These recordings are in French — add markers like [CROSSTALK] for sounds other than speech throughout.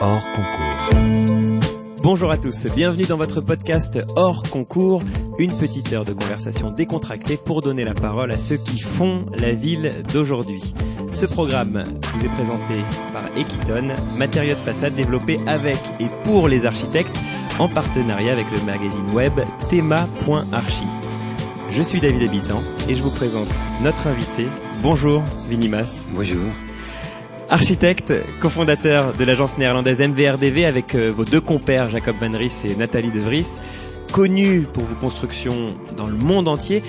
hors concours. Bonjour à tous, bienvenue dans votre podcast hors concours, une petite heure de conversation décontractée pour donner la parole à ceux qui font la ville d'aujourd'hui. Ce programme vous est présenté par Equiton, matériaux de façade développé avec et pour les architectes en partenariat avec le magazine web thema.archi. Je suis David Habitant et je vous présente notre invité. Bonjour Vinimas. Bonjour. Architecte, cofondateur de l'agence néerlandaise MVRDV avec euh, vos deux compères Jacob Van Ries et Nathalie De Vries, connu pour vos constructions dans le monde entier.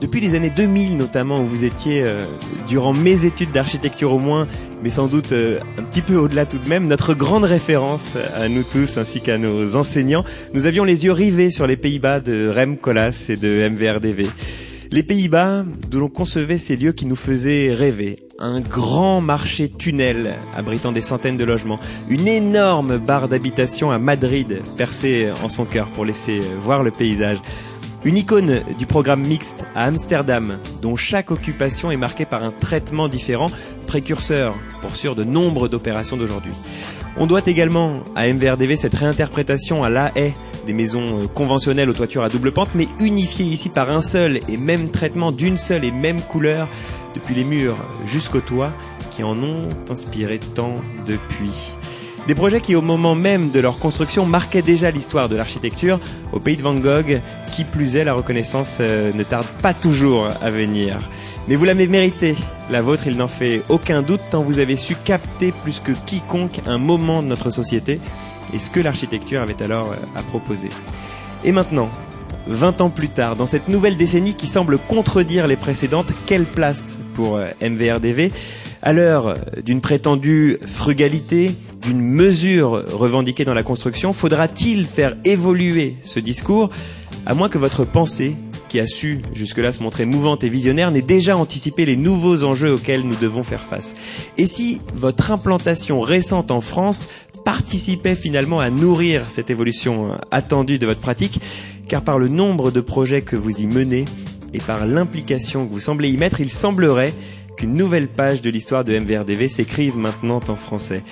Depuis les années 2000 notamment, où vous étiez, euh, durant mes études d'architecture au moins, mais sans doute euh, un petit peu au-delà tout de même, notre grande référence à nous tous ainsi qu'à nos enseignants, nous avions les yeux rivés sur les Pays-Bas de Rem Koolhaas et de MVRDV. Les Pays-Bas, d'où l'on concevait ces lieux qui nous faisaient rêver. Un grand marché tunnel abritant des centaines de logements. Une énorme barre d'habitation à Madrid percée en son cœur pour laisser voir le paysage. Une icône du programme mixte à Amsterdam, dont chaque occupation est marquée par un traitement différent, précurseur pour sûr de nombre d'opérations d'aujourd'hui. On doit également à MVRDV cette réinterprétation à La Haye des maisons euh, conventionnelles aux toitures à double pente, mais unifiées ici par un seul et même traitement d'une seule et même couleur, depuis les murs jusqu'au toit, qui en ont inspiré tant depuis. Des projets qui, au moment même de leur construction, marquaient déjà l'histoire de l'architecture. Au pays de Van Gogh, qui plus est, la reconnaissance euh, ne tarde pas toujours à venir. Mais vous l'avez mérité. La vôtre, il n'en fait aucun doute, tant vous avez su capter plus que quiconque un moment de notre société et ce que l'architecture avait alors euh, à proposer. Et maintenant, 20 ans plus tard, dans cette nouvelle décennie qui semble contredire les précédentes, quelle place pour euh, MVRDV À l'heure d'une prétendue frugalité, d'une mesure revendiquée dans la construction, faudra-t-il faire évoluer ce discours à moins que votre pensée, qui a su jusque-là se montrer mouvante et visionnaire, n'ait déjà anticipé les nouveaux enjeux auxquels nous devons faire face? Et si votre implantation récente en France participait finalement à nourrir cette évolution attendue de votre pratique, car par le nombre de projets que vous y menez et par l'implication que vous semblez y mettre, il semblerait qu'une nouvelle page de l'histoire de MVRDV s'écrive maintenant en français.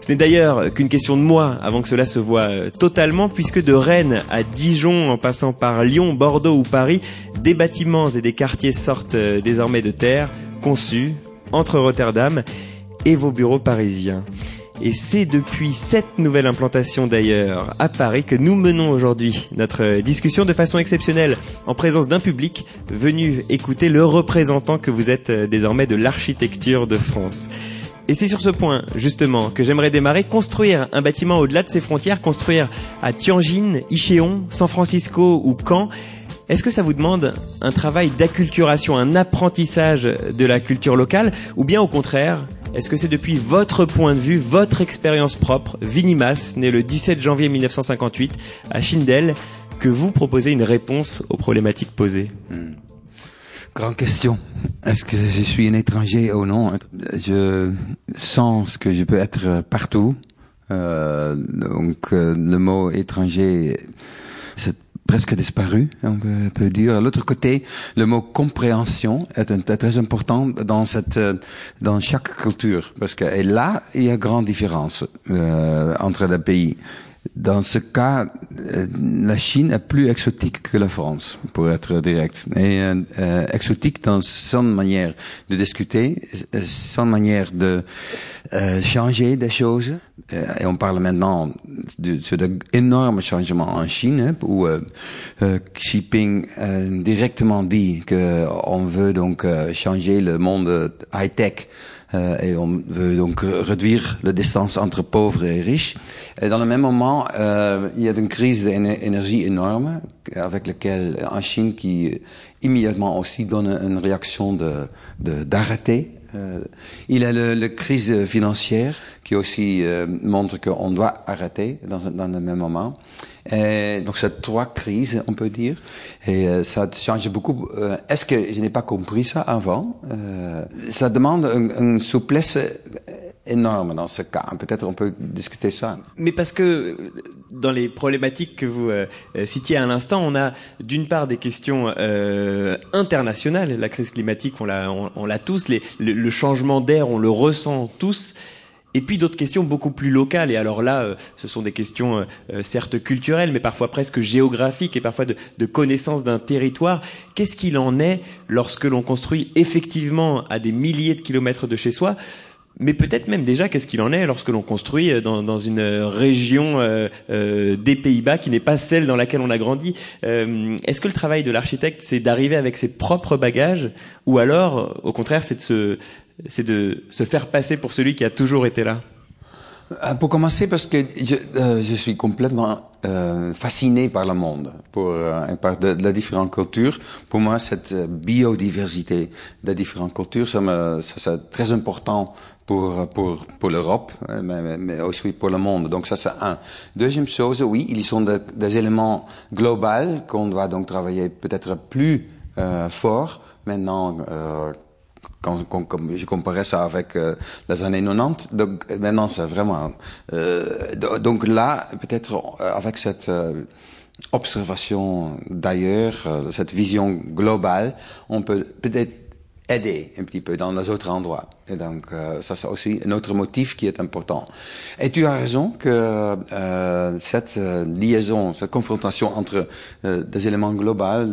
Ce n'est d'ailleurs qu'une question de mois avant que cela se voit totalement, puisque de Rennes à Dijon, en passant par Lyon, Bordeaux ou Paris, des bâtiments et des quartiers sortent désormais de terre, conçus entre Rotterdam et vos bureaux parisiens. Et c'est depuis cette nouvelle implantation d'ailleurs à Paris que nous menons aujourd'hui notre discussion de façon exceptionnelle en présence d'un public venu écouter le représentant que vous êtes désormais de l'architecture de France. Et c'est sur ce point, justement, que j'aimerais démarrer. Construire un bâtiment au-delà de ses frontières, construire à Tianjin, Ichéon, San Francisco ou Caen, est-ce que ça vous demande un travail d'acculturation, un apprentissage de la culture locale, ou bien au contraire, est-ce que c'est depuis votre point de vue, votre expérience propre, Vinimas, né le 17 janvier 1958 à Schindel, que vous proposez une réponse aux problématiques posées? Hmm. Grande question. Est-ce que je suis un étranger ou non? Je sens que je peux être partout. Euh, donc euh, le mot étranger, presque disparu, on peut, dire. L'autre côté, le mot compréhension est, est, très important dans cette, dans chaque culture, parce que et là, il y a grande différence euh, entre les pays. Dans ce cas, euh, la Chine est plus exotique que la France, pour être direct. Et euh, exotique dans son manière de discuter, son manière de euh, changer des choses. Euh, et on parle maintenant de, de d'énormes changements en Chine, hein, où euh, Xi Jinping directement dit que on veut donc changer le monde high-tech euh, et on veut donc réduire la distance entre pauvres et riches. Et dans le même moment, euh, il y a une crise d'énergie énorme avec laquelle en Chine qui immédiatement aussi donne une réaction de d'arrêter euh, il y a la crise financière qui aussi euh, montre qu'on doit arrêter dans, le même moment. Et donc c'est trois crises, on peut dire, et euh, ça change beaucoup. Euh, est-ce que je n'ai pas compris ça avant? Ça demande une, souplesse énorme dans ce cas. Peut-être on peut discuter ça. Mais parce que dans les problématiques que vous euh, citiez à l'instant, on a d'une part des questions euh, internationales. La crise climatique, on l'a, on, l'a tous. Le, changement d'air, on le ressent tous. Et puis d'autres questions beaucoup plus locales. Et alors là, euh, ce sont des questions euh, euh, certes culturelles, mais parfois presque géographiques et parfois de, de connaissance d'un territoire. Qu'est-ce qu'il en est lorsque l'on construit effectivement à des milliers de kilomètres de chez soi mais peut-être même déjà qu'est-ce qu'il en est lorsque l'on construit dans, dans une région euh, euh, des Pays-Bas qui n'est pas celle dans laquelle on a grandi? Euh, Est-ce que le travail de l'architecte, c'est d'arriver avec ses propres bagages, ou alors, au contraire, c'est de se, c'est de se faire passer pour celui qui a toujours été là euh, Pour commencer, parce que je, euh, je suis complètement euh, fasciné par le monde, pour, euh, par de, de, la différentes cultures. Pour moi, cette biodiversité des différentes cultures, ça, me, c'est très important pour pour pour l'Europe, mais, mais, aussi pour le monde. Donc ça c'est un. Deuxième chose, oui, ils sont des, des éléments globaux qu'on doit donc travailler peut-être plus euh, fort maintenant euh, quand, je comparais ça avec euh, les années 90, donc maintenant c'est vraiment... Euh, donc là, peut-être euh, avec cette euh, observation d'ailleurs, cette vision globale, on peut peut-être aider un petit peu dans les autres endroits. Et donc, ça, c'est aussi un autre motif qui est important. Et tu as raison que cette liaison, cette confrontation entre des éléments globaux,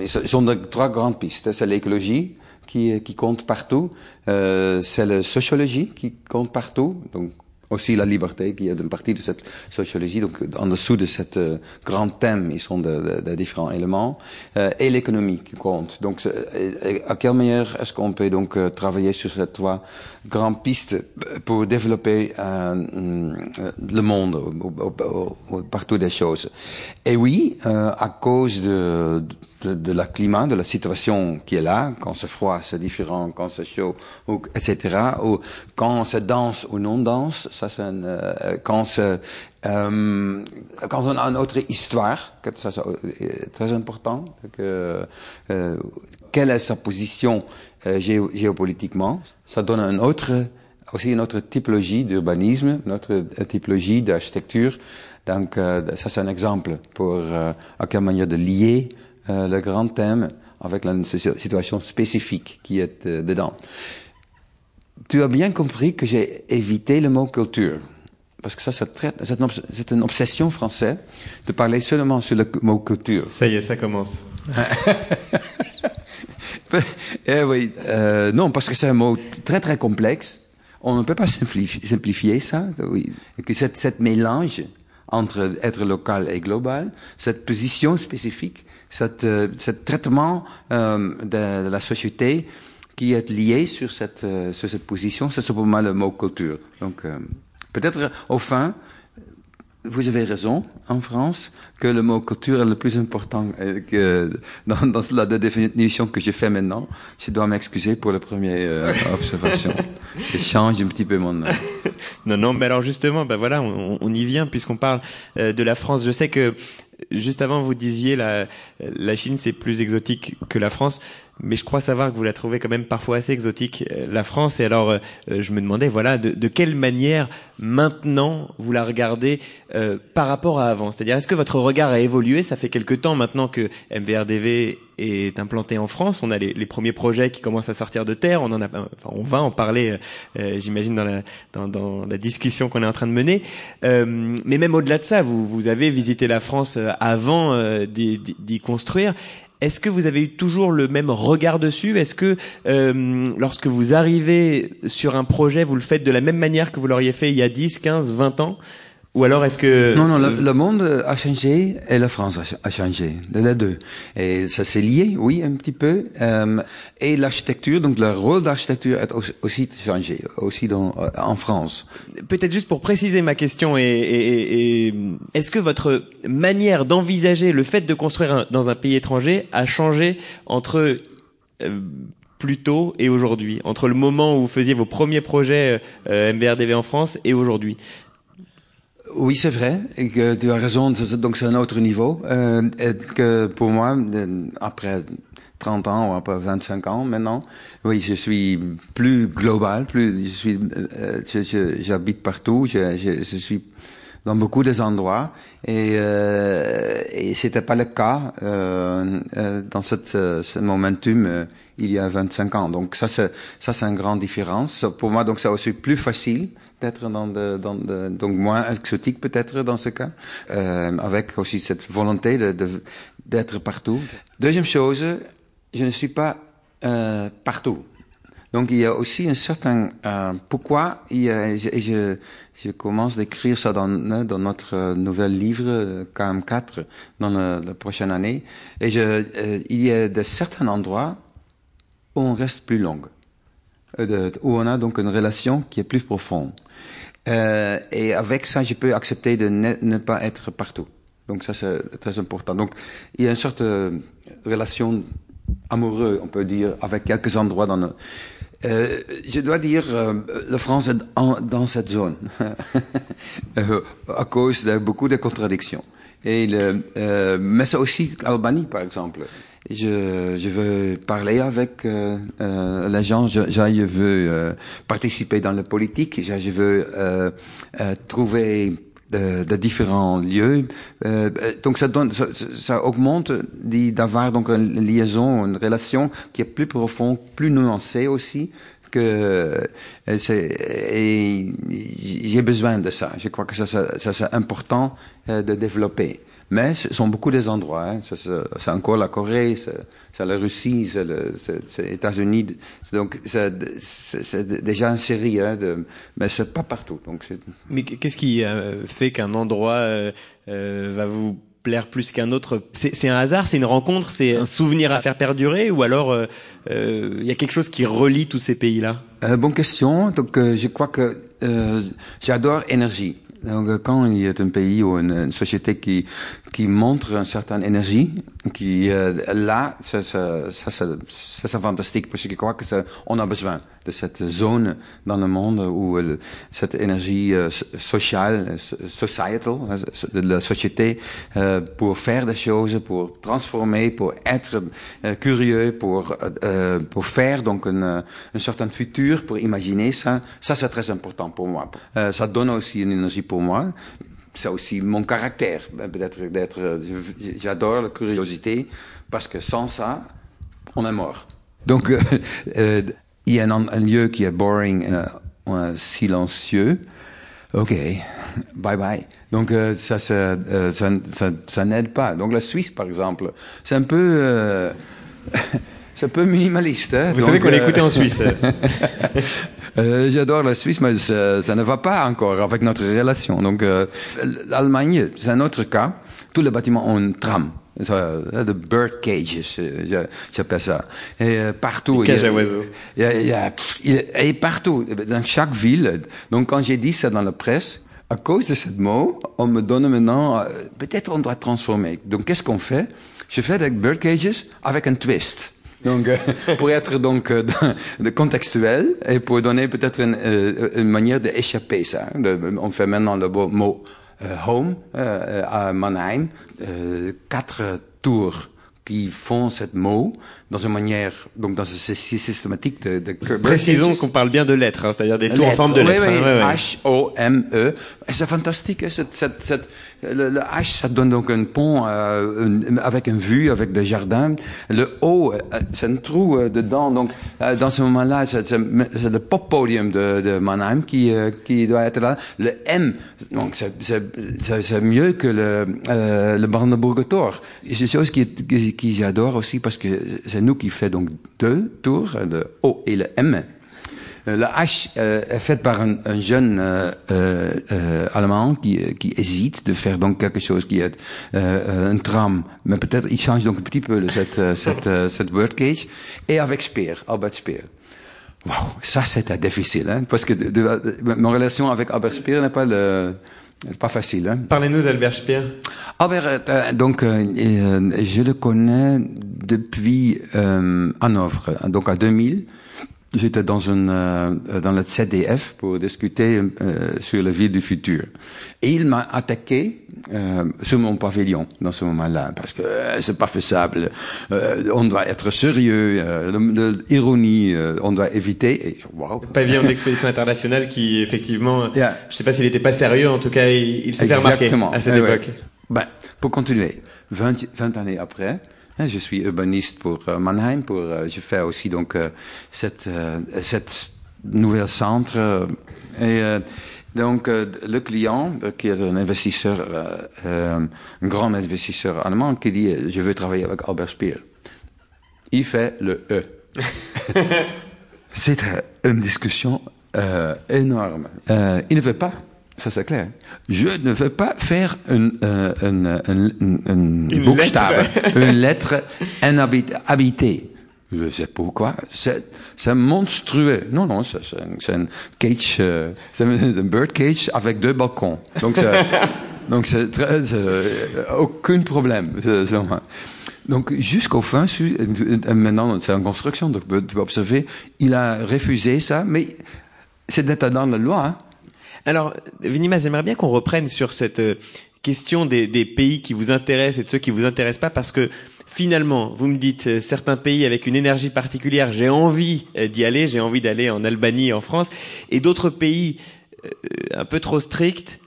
ils sont trois grandes pistes. C'est l'écologie qui, qui compte partout, euh, c'est la sociologie qui compte partout, donc aussi la liberté qui est une partie de cette sociologie. Donc, en dessous de cet euh, grand thème, ils sont de, de, de différents éléments. Euh, et l'économie qui compte. Donc, euh, à quelle manière est-ce qu'on peut donc euh, travailler sur ces trois grandes pistes pour développer euh, le monde, au, au, partout des choses? Et oui, à cause de, de, de, la climat, de la situation qui est là, quand c'est froid, c'est différent, quand c'est chaud, ou, etc. Ou quand c'est dense ou non dense, ça c'est euh, quand c'est euh, quand on a une autre histoire, ça c'est très important. Que, euh, quelle est sa position euh, géo, géopolitiquement Ça donne une autre, aussi une autre typologie d'urbanisme, une autre typologie d'architecture. Donc euh, ça c'est un exemple pour euh, à quelle manière de lier euh, le grand thème avec la situation spécifique qui est euh, dedans. Tu as bien compris que j'ai évité le mot culture. Parce que ça, c'est une obsession française de parler seulement sur le mot culture. Ça y est, ça commence. [LAUGHS] eh oui, euh, non, parce que c'est un mot très très complexe. On ne peut pas simplifier, simplifier ça. Oui. Et que cette, cette mélange entre être local et global, cette position spécifique, cette, euh, ce traitement euh, de, de, la société qui est lié sur cette, euh, sur cette position, c'est pour moi le mot culture. Donc, euh, peut-être au fin, vous avez raison, en France, que le mot culture est le plus important que [LAUGHS] dans, dans la définition que je fais maintenant. Je dois m'excuser pour la première euh, [LAUGHS] observation. je change un petit peu mon nom. non, non, mais alors justement, ben voilà, on, on y vient puisqu'on parle euh, de la France. Je sais que juste avant, vous disiez la, la Chine, c'est plus exotique que la France. Mais je crois savoir que vous la trouvez quand même parfois assez exotique, la France. Et alors, euh, je me demandais, voilà, de, de, quelle manière maintenant vous la regardez euh, par rapport à avant? C'est-à-dire, est-ce que votre regard a évolué? Ça fait quelque temps maintenant que MVRDV est implanté en France. On a les, premiers projets qui commencent à sortir de terre. On en a, enfin, on va en parler, euh, j'imagine, dans la, dans, dans la discussion qu'on est en train de mener. Euh, mais même au-delà de ça, vous, vous avez visité la France avant euh, d'y construire. Est-ce que vous avez eu toujours le même regard dessus? Est-ce que euh, lorsque vous arrivez sur un projet, vous le faites de la même manière que vous l'auriez fait il y a 10, 15, 20 ans? Ou alors est-ce que non non le, le, monde a changé et la France a changé les deux. Et ça s'est lié oui un petit peu. Euh, et l'architecture donc le rôle d'architecture a aussi changé aussi dans, euh, en France. Peut-être juste pour préciser ma question et, et, et est-ce que votre manière d'envisager le fait de construire un, dans un pays étranger a changé entre euh, plus tôt et aujourd'hui, entre le moment où vous faisiez vos premiers projets euh, MBRDV en France et aujourd'hui? Oui, c'est vrai. Tu as raison. Donc c'est un autre niveau. Euh, que pour moi, après 30 ans ou après 25 ans maintenant, oui, je suis plus global. Plus, je suis, euh, j'habite partout. Je, suis dans beaucoup des endroits et, euh, et c'était pas le cas euh, euh, dans cette, ce momentum euh, il y a 25 ans. Donc ça c'est ça c'est une grande différence. Pour moi donc c'est aussi plus facile d'être dans, de, dans de, donc moins exotique peut-être dans ce cas, euh, avec aussi cette volonté de d'être partout. Deuxième chose, je ne suis pas euh, partout. Donc il y a aussi un certain euh, pourquoi il y a, je, je, je commence d'écrire ça dans, dans notre nouvel livre KM4 dans la, prochaine année et je, euh, il y a de certains endroits où on reste plus long, euh, où on a donc une relation qui est plus profonde. Euh, et avec ça, je peux accepter de ne, pas être partout. Donc ça c'est très important. Donc il y a une sorte de relation amoureuse, on peut dire, avec quelques endroits dans le, euh, je dois dire, euh, la France est dans cette zone [LAUGHS] à cause de beaucoup de contradictions. Mais c'est aussi Albanie, par exemple. Je, je veux parler avec euh, euh, les gens, je, je veux participer dans la politique, je, je veux trouver de, de, différents lieux. Euh, donc ça donne, ça, ça augmente d'avoir donc une liaison, une relation qui est plus profonde, plus nuancée aussi. Que et j'ai besoin de ça. Je crois que ça, ça, ça c'est important de développer. Mais ce sont beaucoup des endroits. Hein. C'est encore la Corée, c'est la Russie, c'est les États-Unis. Donc c'est déjà une série, hein, de, mais c'est pas partout. Donc mais qu'est-ce qui euh, fait qu'un endroit euh, euh, va vous plaire plus qu'un autre? C'est un hasard, c'est une rencontre, c'est un souvenir à faire perdurer, ou alors il euh, euh, y a quelque chose qui relie tous ces pays-là? Euh, Bonne question. Donc je crois que j'adore énergie. Donc, quand il y a un pays ou une, société qui qui montre une certaine énergie, qui euh, là, ça, ça, ça, ça, c'est fantastique parce que je crois que ça, on a besoin de cette zone dans le monde où euh, cette énergie euh, sociale, societal, de la société, euh, pour faire des choses, pour transformer, pour être euh, curieux, pour euh, pour faire donc une, un certain futur, pour imaginer ça, ça c'est très important pour moi. ça donne aussi une énergie pour moi c'est aussi mon caractère, peut-être d'être, j'adore la curiosité, parce que sans ça, on est mort. Donc, euh, euh, il y a un, un, lieu qui est boring, euh, euh, silencieux. Ok, [LAUGHS] bye bye. Donc euh, ça, ça, ça, ça, ça n'aide pas. Donc la Suisse, par exemple, c'est un peu [LAUGHS] c'est un peu minimaliste. Hein? Vous Donc, savez qu'on euh... écouté en Suisse. [LAUGHS] euh, J'adore la Suisse, mais ça, ça, ne va pas encore avec notre relation. Donc euh, l'Allemagne, c'est un autre cas. Tous les bâtiments ont une trame. De bird cages, j'appelle ça. Et euh, partout. Cage à oiseaux. Il y a, il y a, et partout, dans chaque ville. Donc quand j'ai dit ça dans la presse, à cause de ce mot, on me donne maintenant, euh, peut-être on doit transformer. Donc qu'est-ce qu'on fait? Je fais des bird cages avec un twist. Donc, euh, [LAUGHS] pour être donc euh, de contextuel et pour donner peut-être une, euh, une, manière d'échapper ça. On fait maintenant le mot home à Mannheim, quatre tours qui font cette mot dans une manière, donc dans ce systématique de, de Précisons qu'on parle bien de lettres, hein, c'est-à-dire des tours en forme de lettres. Oui, oui. Hein, ouais, H-O-M-E. C'est fantastique, hein, cette, cette, cette, le, le, H, ça donne donc un pont euh, avec une vue, avec des jardins. Le O, c'est un trou euh, dedans. Donc, euh, dans ce moment-là, c'est le pop podium de, de Mannheim qui, euh, qui doit être là. Le M, donc c'est mieux que le, euh, le Brandenburger Tor. C'est chose qui, qui, qui j'adore aussi parce que c'est nous qui fait donc deux tours, le O et le M. Le H euh, est fait par un, un jeune euh, euh, allemand qui, qui hésite de faire donc quelque chose qui est un tram, mais peut-être il change donc un petit peu cette cette cette word cage et avec Speer, Albert Speer. Wow, ça c'était difficile, hein, parce que de, de, de, mon relation avec Albert Speer n'est pas le pas facile. Hein. Parlez-nous d'Albert Speer. Albert, euh, donc, euh, je le connais depuis euh, Hanovre, donc à 2000. J'étais dans une euh, dans le CDF pour discuter euh, sur la ville du futur. Et il m'a attaqué euh, sur mon pavillon dans ce moment-là parce que c'est pas faisable. Euh, on doit être sérieux, l'ironie, on doit éviter. Et, wow. Pavillon d'expédition internationale qui effectivement, [LAUGHS] yeah. je sais pas s'il était pas sérieux, en tout cas il, il s'est fait remarquer à cette époque. Ben, pour continuer, 20, 20 années après, je suis urbaniste pour euh, Mannheim, pour, euh, je fais aussi donc euh, cette, cette nouvelle centre. et donc le client, qui est un investisseur, un grand investisseur allemand, qui dit je veux travailler avec Albert Speer. Il fait le E. [LAUGHS] C'était une discussion énorme. il ne veut pas ça c'est clair. Je ne veux pas faire une, euh, une, une, une, une bookstave, une lettre [LAUGHS] inhabitée. Je sais pourquoi. C'est, c'est monstrueux. Non, non, c'est, c'est un cage, euh, c'est un bird cage avec deux balcons. Donc, c'est, [LAUGHS] donc c'est très, aucun problème. Donc jusqu'au fin, maintenant c'est en construction, donc tu peux observer, il a refusé ça, mais c'est dans la loi. Alors, Vinima, j'aimerais bien qu'on reprenne sur cette euh, question des, pays qui vous intéressent et de ceux qui vous intéressent pas, parce que finalement, vous me dites euh, certains pays avec une énergie particulière, j'ai envie euh, d'y aller, j'ai envie d'aller en Albanie, en France, et d'autres pays un peu trop stricts.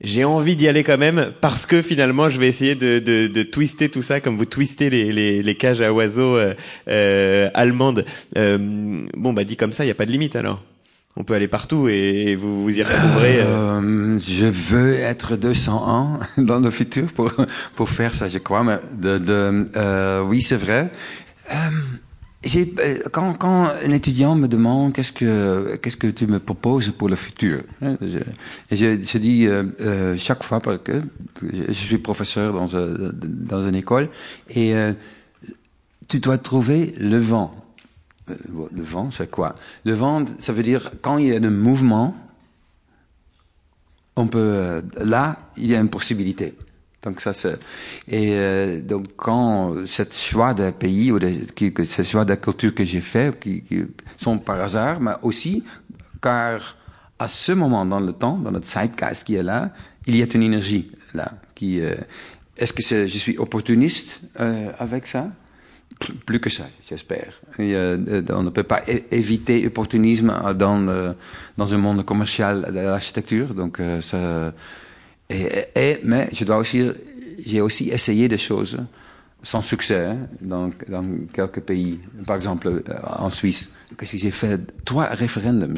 J'ai envie d'y aller quand même parce que finalement je vais essayer de, de, twister tout ça comme vous twistez les, les, cages à oiseaux allemandes. bon bah dit comme ça, il n'y a pas de limite alors on peut aller partout et vous vous y retrouverez. Euh... euh je veux être 201 [LAUGHS] dans le futur pour pour faire ça, je crois. Mais de, de euh, oui, c'est vrai. Euh, euh, quand, quand un étudiant me demande qu'est-ce que qu'est-ce que tu me proposes pour le futur, hein, je, je, je dis euh, chaque fois parce que je suis professeur dans dans une école et tu dois trouver le vent le vent, c'est quoi? Le vent, ça veut dire quand il y a un mouvement, on peut euh, là, il y a une possibilité. Donc ça c'est et euh, donc quand cette choix de pays ou de, ce choix de culture que j'ai fait, qui, qui, sont par hasard, mais aussi car à ce moment dans le temps, dans notre zeitgeist qui est là, il y a une énergie là qui. Est-ce que je suis opportuniste avec ça? Plus que ça, j'espère. Euh, on ne peut pas éviter l'opportunisme dans, dans un monde commercial de l'architecture. Donc, euh, mais je dois aussi, j'ai aussi essayé des choses sans succès dans, dans quelques pays. Par exemple, euh, en Suisse. que j'ai fait trois référendums.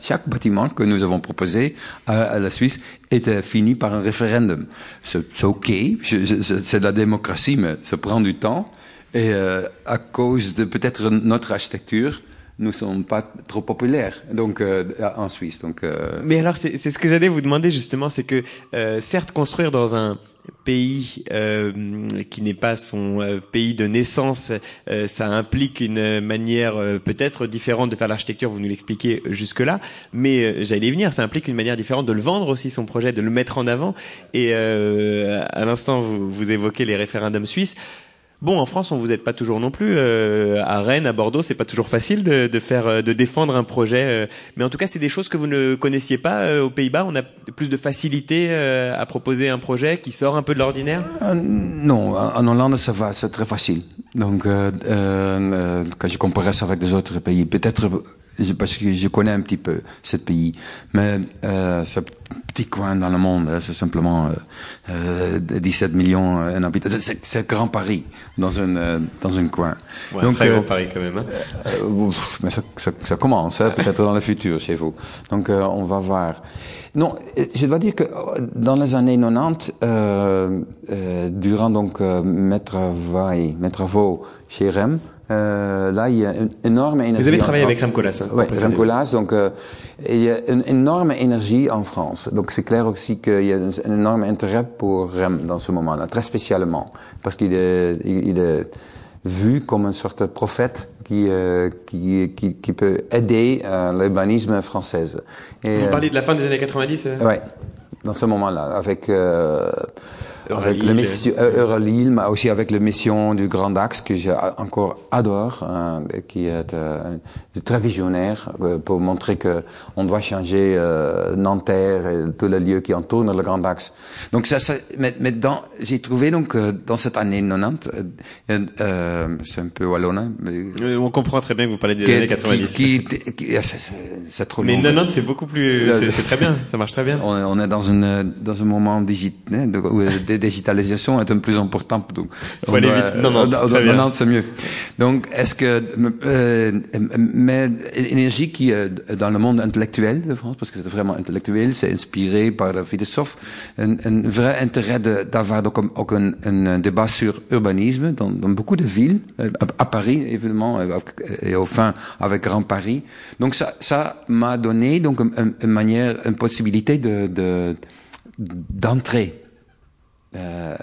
Chaque bâtiment que nous avons proposé à, la Suisse était fini par un référendum. C'est ok, c'est de la démocratie, mais ça prend du temps. Et euh, à cause de peut-être notre architecture, nous ne sommes pas trop populaires donc euh, en Suisse. Donc, euh... Mais alors, c'est ce que j'allais vous demander justement, c'est que euh, certes, construire dans un pays euh, qui n'est pas son euh, pays de naissance, ça implique une manière peut-être différente de faire l'architecture. Vous nous l'expliquez jusque-là, mais j'allais y venir. Ça implique une manière différente de le vendre aussi son projet, de le mettre en avant. Et à l'instant, vous, vous évoquez les référendums suisses. Bon, en France, on vous aide pas toujours non plus. Euh, à Rennes, à Bordeaux, c'est pas toujours facile de, de, faire, euh, de défendre un projet. Euh. mais en tout cas, c'est des choses que vous ne connaissiez pas aux Pays-Bas. On a plus de facilité à proposer un projet qui sort un peu de l'ordinaire? non, en Hollande, ça va, c'est très facile. Donc, quand je compare ça avec des autres pays, peut-être parce que je connais un petit peu ce pays. Mais euh, ce petit coin dans le monde, hein, c'est simplement euh, 17 euh, millions euh, d'habitants. C'est grand Paris dans un euh, dans un coin. Ouais, Donc, très grand Paris quand même. Hein. mais ça, ça, ça commence, hein, peut-être dans le futur chez vous. Donc on va voir. Non, je dois dire que dans les années 90, durant donc mes travaux, mes travaux chez REM, euh, là, il y a une énorme énergie. Vous avez travaillé avec Rem Koolhaas. Hein, oui, Rem Koolhaas. Donc, euh, il y a une énorme énergie en France. Donc, c'est clair aussi qu'il y a un énorme intérêt pour Rem dans ce moment-là, très spécialement, parce qu'il est, il est vu comme une sorte de prophète qui, euh, qui, qui, qui, peut aider euh, l'urbanisme français. Vous parlez de la fin des années 90 Oui, dans ce moment-là, avec avec le mission Eurolille, mais aussi avec la mission du Grand Axe que j'ai encore adore, hein, qui est euh, très visionnaire euh, pour montrer que on doit changer euh, Nanterre et tous les lieux qui entourent le Grand Axe. Donc ça, ça mais, mais dans, j'ai trouvé donc euh, dans cette année 90, euh, euh, c'est un peu wallon, mais on comprend très bien que vous parlez des années 90. Qui, qui, qui c'est trop Mais 90 c'est beaucoup plus, c'est très bien, ça marche très bien. On, on est dans une dans un moment digital, de, digitalisation est un peu plus importante. Donc, Faut aller vite. 90, 90 c'est mieux. Donc, est-ce que euh, mais énergie qui est dans le monde intellectuel de France, parce que c'est vraiment intellectuel, c'est inspiré par le philosophe, un, un vrai intérêt d'avoir donc ook un, un, débat sur urbanisme dans, dans beaucoup de villes, à, à Paris évidemment, et au fin avec Grand Paris. Donc ça, ça m'a donné donc une, une, manière, une possibilité de, de d'entrer. Euh,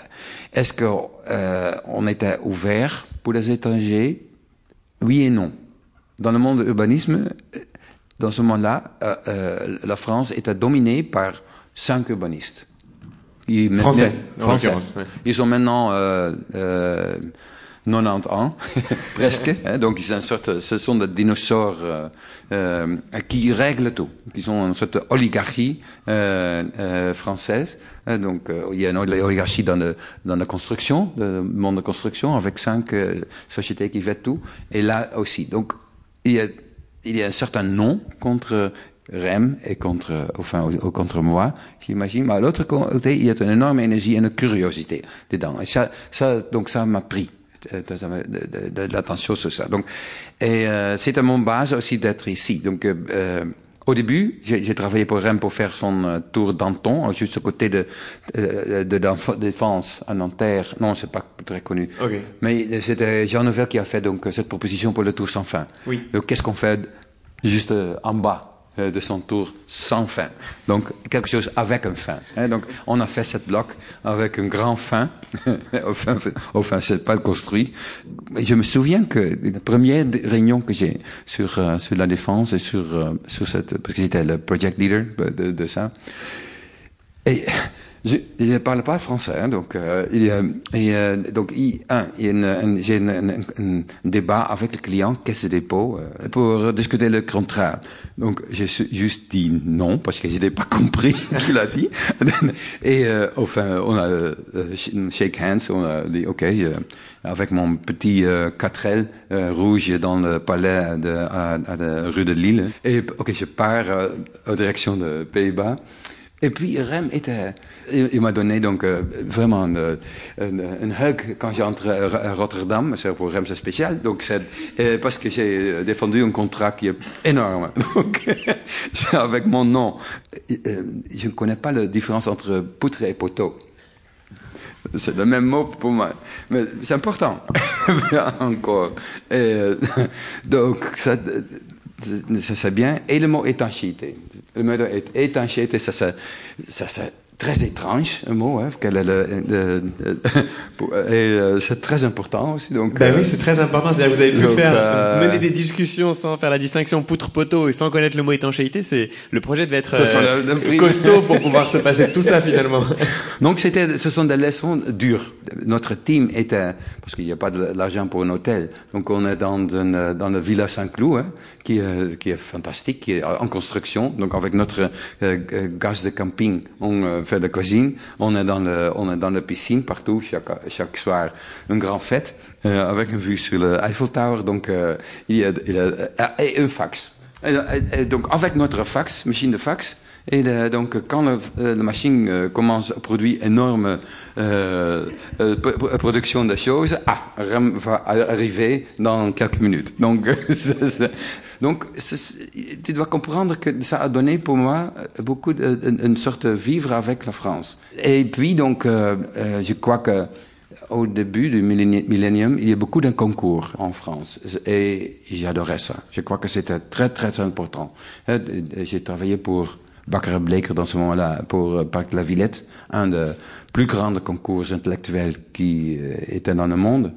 Est-ce que euh, on était ouvert pour les étrangers? Oui et non. Dans le monde de l'urbanisme, dans ce moment-là, euh, euh, la France était dominée par cinq urbanistes. Ils, français, français. Ils sont maintenant euh, 90 ans, presque. Hein, donc, une ce sont des dinosaures euh, euh, qui règlent tout. Qui sont une sorte d'oligarchie euh, euh, française. Donc, il y a une oligarchie dans, le, dans la construction, le monde de construction, avec cinq sociétés qui font tout. Et là aussi. Donc, il y a, il y a un certain nom contre Rem et contre, enfin, contre moi, j'imagine. Mais à l'autre côté, il y a une énorme énergie et une curiosité dedans. Et ça donc ça m'a pris de, l'attention sur ça. Donc, et euh, c'était mon base aussi d'être ici. Donc, euh, au début, j'ai travaillé pour REM pour faire son euh, tour d'Anton, juste à côté de, euh, de, de défense à Nanterre. Non, c'est pas très connu. Okay. Mais c'était Jean Nouvel qui a fait donc cette proposition pour le tour sans fin. Oui. Donc, qu'est-ce qu'on fait juste en bas? De son tour sans fin. Donc, quelque chose avec un fin. Hein. Donc, on a fait cette bloc avec un grand fin. [LAUGHS] enfin, enfin c'est pas construit. Je me souviens que la première réunion que j'ai sur, euh, sur la défense et sur, euh, sur cette, parce que j'étais le project leader de, de ça. Et, je ne parle pas français, hein, donc euh, y a, et, euh, donc il, un, il j'ai un débat avec le client Caisse de dépôt euh, pour discuter le contrat. Donc j'ai juste dit non parce que je n'ai pas [LAUGHS] compris ce qu'il a dit. [LAUGHS] et euh, enfin on a euh, shake hands, on a dit ok avec mon petit euh, 4L rouge dans le palais de, à, à la rue de Lille. Et ok je pars en direction de Pays-Bas. Et puis Rem était, il, m'a donné donc euh, vraiment un, un, hug quand j'entre à Rotterdam, c'est pour Rem c'est spécial, donc c'est euh, parce que j'ai défendu un contrat qui est énorme, [LAUGHS] donc [LAUGHS] c'est avec mon nom. Euh, je ne connais pas la différence entre poutre et poteau. C'est le même mot pour moi, mais c'est important [LAUGHS] encore. Et, donc ça, c'est bien. Et le mot étanchéité. Le mot étanchéité, ça, ça, ça, ça très étrange, un mot, hein, quel est le, [LAUGHS] le, le et c'est très important aussi. Donc, ben euh, oui, c'est très important. C'est-à-dire vous avez pu donc, faire euh, mener des discussions sans faire la distinction poutre poteau et sans connaître le mot étanchéité. C'est le projet devait être euh, costaud pour pouvoir se passer tout ça finalement. [LAUGHS] Donc c'était, ce sont des leçons dures. Notre team était parce qu'il n'y a pas de l'argent pour un hôtel, donc on est dans une, dans le Villa Saint-Cloud, hein, qui, qui est fantastique, qui est en construction. Donc avec notre euh, gaz de camping, on on est dans le, on est dans la piscine partout chaque, chaque soir, une grande fête euh, avec une vue sur le Tower. Donc euh, il a, il a et un fax. Donc avec notre fax, machine de fax. Donc quand le, la machine euh, commence à produire énorme euh, production de choses, ah, REM va arriver dans quelques minutes. Donc [LAUGHS] donc, tu dois comprendre que ça a donné pour moi beaucoup de, une sorte de vivre avec la France. Et puis, donc, euh, euh, je crois que au début du millénium, il y a beaucoup de concours en France. Et j'adorais ça. Je crois que c'était très, très important. J'ai travaillé pour Bakker Bleker dans ce moment-là, pour Parc La Villette, un des plus grands concours intellectuels qui était dans le monde.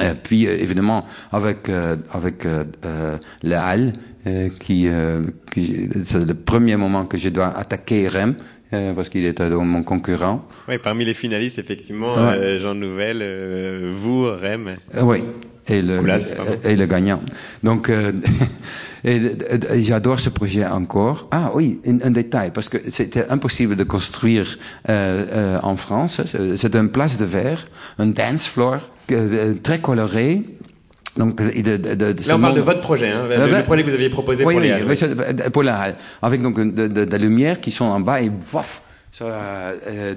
Et puis évidemment avec euh, avec euh, les Halles euh, qui, euh, qui c'est le premier moment que je dois attaquer Rem euh, parce qu'il était euh, mon concurrent. Oui, parmi les finalistes, effectivement, Ouais. euh, Jean Nouvel, euh, vous, Rem. Euh, oui. Et le, Coulasse, et le gagnant. Donc, euh, [LAUGHS] et, et j'adore ce projet encore. Ah oui, un, un détail, parce que c'était impossible de construire euh, euh, en France. C'est c'est une place de verre, un dance floor euh, très coloré. Donc, de, de, de, Là, on parle de votre projet, hein, le, le ouais. projet que vous aviez proposé oui, pour oui, les oui, c'est- pour la halle. Avec donc de, lumière qui sont en bas et vof, euh,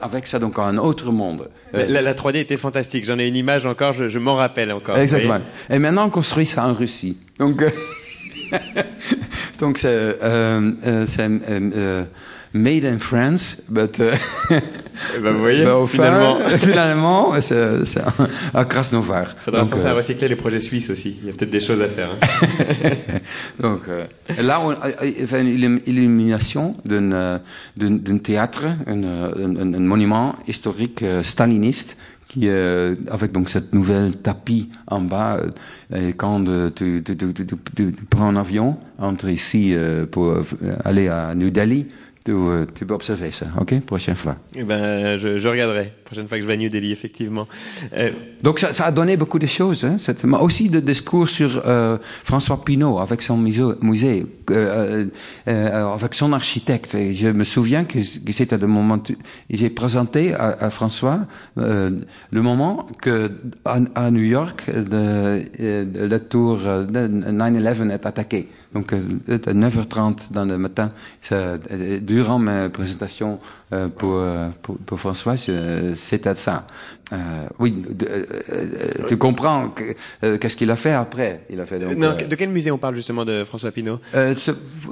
avec ça donc un autre monde. Euh, La, la 3D était fantastique. J'en ai une image encore, je, je m'en rappelle encore. Exactement. Et maintenant, on construit ça en Russie. Donc, euh, [LAUGHS] donc c'est, euh, euh, euh, euh, made in France, but, [LAUGHS] euh, Eh ben, vous voyez, fin, finalement. [LAUGHS] finalement, c'est, c'est à Krasnovar. Faudra Donc, penser euh, à recycler les projets suisses aussi. Il y a peut-être des choses à faire. hein. [LAUGHS] Donc euh, là, on a il fait une illum- illumination d'un euh, d'un théâtre, un, euh, un, un- un monument historique euh, staliniste qui euh, avec donc cette nouvelle tapis en bas euh, et quand euh, tu, tu, tu, tu, tu- tu prends un avion entre ici euh, pour euh, aller à New Delhi tu, euh, tu peux observer ça ok? Prochaine fois Eh ben, je, je regarderai. Prochaine fois que je vais à New Delhi, effectivement. Euh, Donc ça, ça a donné beaucoup de choses. Hein, cette- mais aussi de discours sur euh, François Pinault avec son musée, musée euh, euh, avec son architecte. Et je me souviens que, c'était le moment. J'ai présenté à, à François euh, le moment que à, New York le, euh, la tour euh, de 9/11 est attaquée. Donc euh, à 9h30 dans le matin, ça, euh, durant ma présentation euh, pour, euh, pour, pour François, c'est- c'était ça. Euh, oui, de- euh, euh, tu comprends que- euh, qu'est-ce qu'il a fait après? Il a fait donc, non, euh, de quel musée on parle justement de François Pinault? Euh,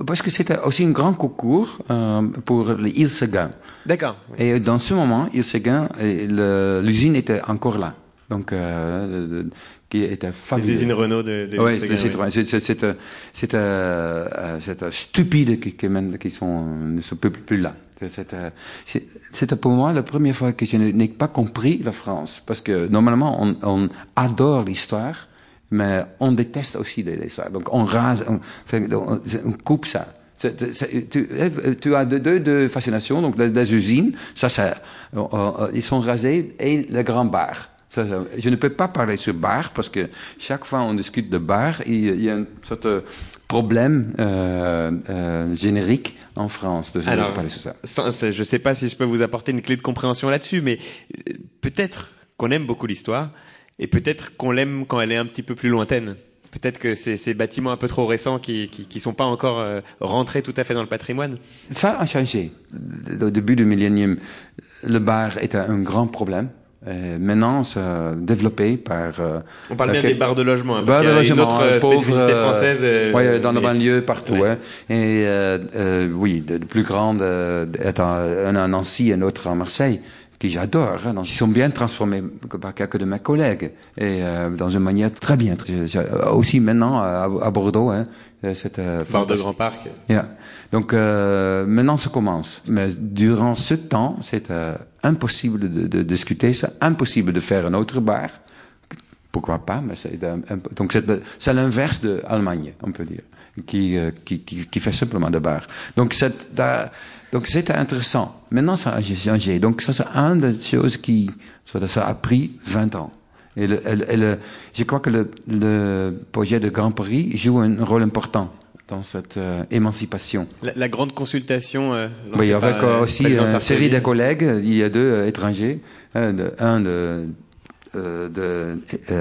parce que c'était aussi un grand concours euh, pour les îles Seguin. D'accord. Et dans ce moment, îles Seguin, euh, l'usine était encore là. Donc, qui était Les fabuleux. usines Renault de, de Seguin, c'est c'est- euh, euh, stupide qui, qui, qui sont, ne sont plus, plus là. C'est- c'est, euh, C'était pour moi la première fois que je n'ai pas compris la France. Parce que normalement, on, on adore l'histoire, mais on déteste aussi l'histoire. Donc on rase, on, on, coupe ça. C'est- c'est- tu, euh, tu as deux, deux, deux fascinations, donc les, les usines, ça, ça ils sont rasés, et le grand bar. Ça, je ne peux pas parler sur bar parce que chaque fois on discute de bar, il, y a un sorte de problème euh, euh, générique en France de, Alors, parler sur ça. sans- je sais pas si je peux vous apporter une clé de compréhension là-dessus, mais euh, peut-être qu'on aime beaucoup l'histoire et peut-être qu'on l'aime quand elle est un petit peu plus lointaine. Peut-être que c'est ces bâtiments un peu trop récents qui, qui, qui sont pas encore euh, rentrés tout à fait dans le patrimoine. Ça a changé. Au début du millénium, le bar était un grand problème. Euh, maintenant, c'est développé par. euh, On parle bien des bars de logement, hein, parce qu'il y a le une autre euh, spécificité euh, française. euh, ouais, dans la mais- banlieue, partout. Ouais. hein. Et euh, euh, oui, de, de plus grande euh, est un à Nancy et un autre à Marseille, qui j'adore. hein. Ils sont bien transformés par quelques de mes collègues et euh, dans une manière très bien. Aussi maintenant à, à Bordeaux, hein, c'est euh, Bar de. Grand Parc. Yeah. Donc euh, maintenant ça commence. Mais durant ce temps, c'est euh, impossible de, de discuter ça, impossible de faire un autre bar. Pourquoi pas Mais c'est donc c'est l'inverse de l'Allemagne, on peut dire, qui, euh, qui, qui, qui fait simplement de bar. Donc c'est euh, donc c'était intéressant. Maintenant ça a changé. Donc ça c'est une des choses qui ça, a pris 20 ans. Et, le, le- le- je crois que le projet de Grand Paris joue un rôle important dans cette euh, émancipation. La, la grande consultation. Euh, Oui, avec euh, euh, aussi une série de collègues. Il y a deux étrangers, un de, de,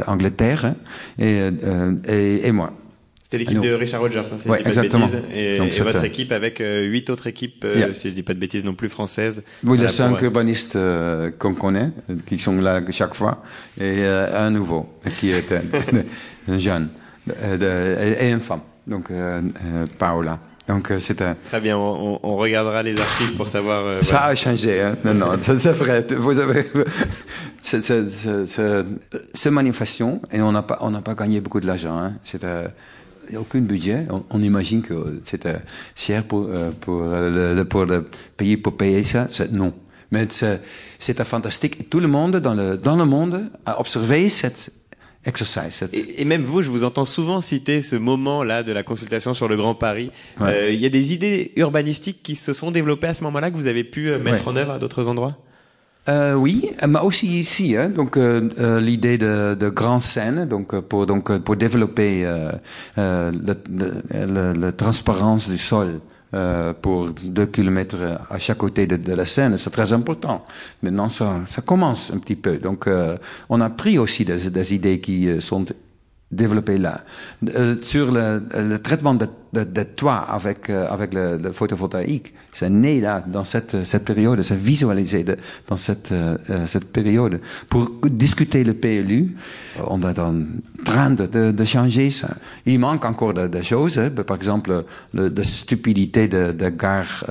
Angleterre et, et, et moi. C'était l'équipe de Richard Rogers, hein, si Ouais, je dis pas exactement. de bêtises. Et, Donc, et c'est votre équipe avec euh, huit autres équipes, euh, Yeah. si je dis pas de bêtises non plus françaises. Oui, Voilà, les cinq pour, urbanistes euh, qu'on connaît, qui sont là chaque fois, et un nouveau, qui est un, [LAUGHS] un jeune, et une femme, donc euh, euh, Paola. Donc euh, c'est un... Très bien, on, regardera les archives pour savoir. euh, Ça voilà. a changé, hein. Non, non, c'est vrai. Vous avez, c'est, c'est, c'est, c'est, c'est manifestation et on n'a pas, on n'a pas gagné beaucoup de l'argent, hein. N'y a aucun budget. On, on imagine que c'était cher pour, euh, pour le, pour le pays pour payer ça. C'est, non. Mais c'est, c'était fantastique. Tout le monde dans le, dans le monde a observé cette, exercice. Et, et, même vous, je vous entends souvent citer ce moment-là de la consultation sur le Grand Paris. Il ouais. euh, y a des idées urbanistiques qui se sont développées à ce moment-là que vous avez pu mettre ouais. en œuvre à d'autres endroits? Euh, oui, mais aussi ici, hein, donc euh, euh, l'idée de, de grande scène, donc pour donc pour développer euh, la, la transparence du sol. Euh, pour deux kilomètres à chaque côté de, la Seine, c'est très important. Maintenant, ça, ça commence un petit peu. Donc, euh, on a pris aussi des, des idées qui sont développé là. Euh, sur le, le traitement de, de, de, toit avec, euh, avec le, le, photovoltaïque, c'est né là, dans cette, cette période, c'est visualisé de, dans cette, euh, cette période. Pour discuter le PLU, on est en train de, de, changer ça. Il manque encore des choses, hein, par exemple, la stupidité de, de gare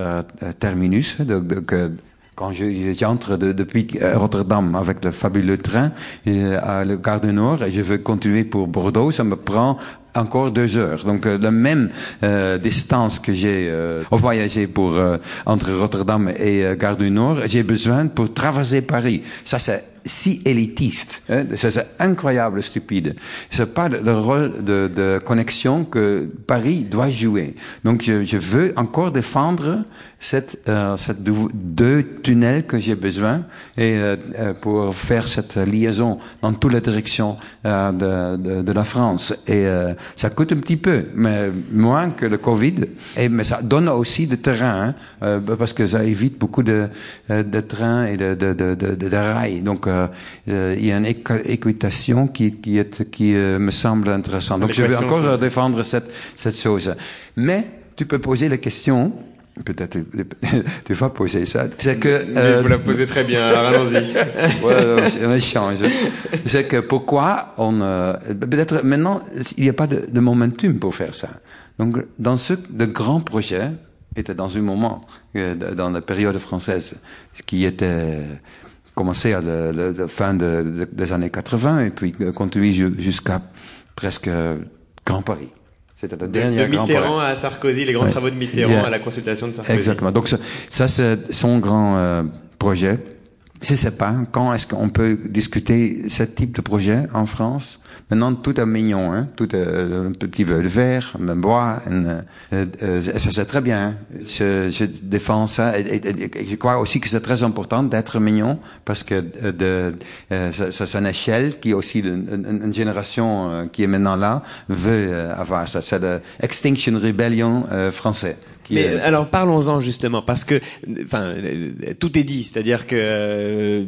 terminus, de, de, quand j'entre de, depuis Rotterdam avec le fabuleux train euh, à la gare du Nord et je veux continuer pour Bordeaux, ça me prend encore deux heures. Donc euh, la même euh, distance que j'ai euh, voyagé pour euh, entre Rotterdam et euh, Gare du Nord, j'ai besoin pour traverser Paris. Ça c'est si élitiste, hein? ça c'est incroyable, stupide. C'est pas le rôle de, de, connexion que Paris doit jouer. Donc je, je veux encore défendre cette, euh, cette deux tunnels que j'ai besoin et pour faire cette liaison dans toutes les directions de, de, de, la France. Et ça coûte un petit peu, mais moins que le Covid. Et mais ça donne aussi de terrain, hein, euh, parce que ça évite beaucoup de, de trains et de, de, de, de, de rails. Donc euh, il y a une équitation qui, qui, est, qui euh, me semble intéressante. Donc je vais encore défendre cette, cette chose. Mais tu peux poser la question peut-être [LAUGHS] tu vas poser ça. C'est que euh, vous la posez très bien. Alors allons-y. [LAUGHS] ouais, un échange. C'est que pourquoi on euh, peut-être maintenant il n'y a pas de, de, momentum pour faire ça. Donc dans ce de grands projets était dans un moment euh, dans la période française qui était commencé à la, la, la fin de, de, des années 80 et puis continue jusqu'à presque Grand Paris. C'était le dernier de Mitterrand à Sarkozy, les grands ouais. travaux de Mitterrand yeah. à la consultation de Sarkozy. Exactement. Donc ça, ça c'est son grand euh, projet. Je ne sais pas quand est-ce qu'on peut discuter ce type de projet en France? Maintenant, tout est mignon, hein? tout est un petit peu de verre, un bois, euh, euh, ça c'est très bien. Je, je, défends ça et, et, et, je crois aussi que c'est très important d'être mignon parce que de, euh, c'est une échelle qui aussi une, une, génération euh, qui est maintenant là veut euh, avoir ça. C'est l'Extinction Rebellion euh, Mais est... alors parlons-en justement parce que enfin tout est dit, c'est-à-dire que euh,